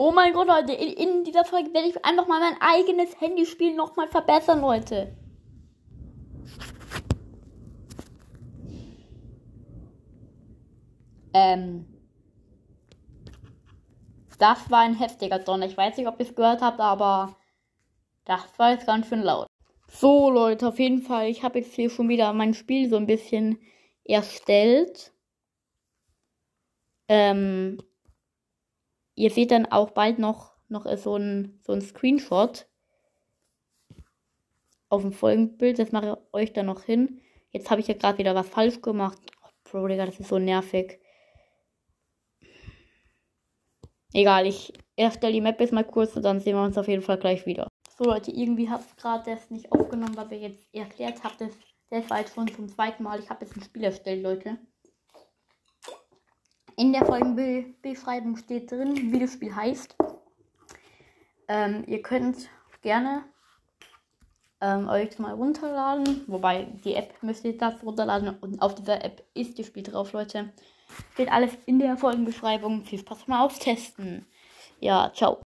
Oh mein Gott, Leute, in, in dieser Folge werde ich einfach mal mein eigenes Handyspiel nochmal verbessern, Leute. Ähm. Das war ein heftiger Donner. Ich weiß nicht, ob ihr es gehört habt, aber das war jetzt ganz schön laut. So, Leute, auf jeden Fall. Ich habe jetzt hier schon wieder mein Spiel so ein bisschen erstellt. Ähm, ihr seht dann auch bald noch, noch so ein, so Screenshot auf dem Folgenbild. Das mache ich euch dann noch hin. Jetzt habe ich ja gerade wieder was falsch gemacht. Oh, Bro, Digga, das ist so nervig. Egal, ich erstelle die Map jetzt mal kurz und dann sehen wir uns auf jeden Fall gleich wieder. So Leute, irgendwie hat es gerade das nicht aufgenommen, was wir jetzt erklärt haben. Das, das war jetzt schon zum zweiten Mal. Ich habe jetzt ein Spiel erstellt, Leute. In der Folgenbeschreibung steht drin, wie das Spiel heißt. Ähm, ihr könnt gerne ähm, euch mal runterladen. Wobei die App müsst ihr das runterladen und auf dieser App ist das Spiel drauf, Leute. Steht alles in der Folgenbeschreibung. Viel Spaß beim Austesten. Ja, ciao.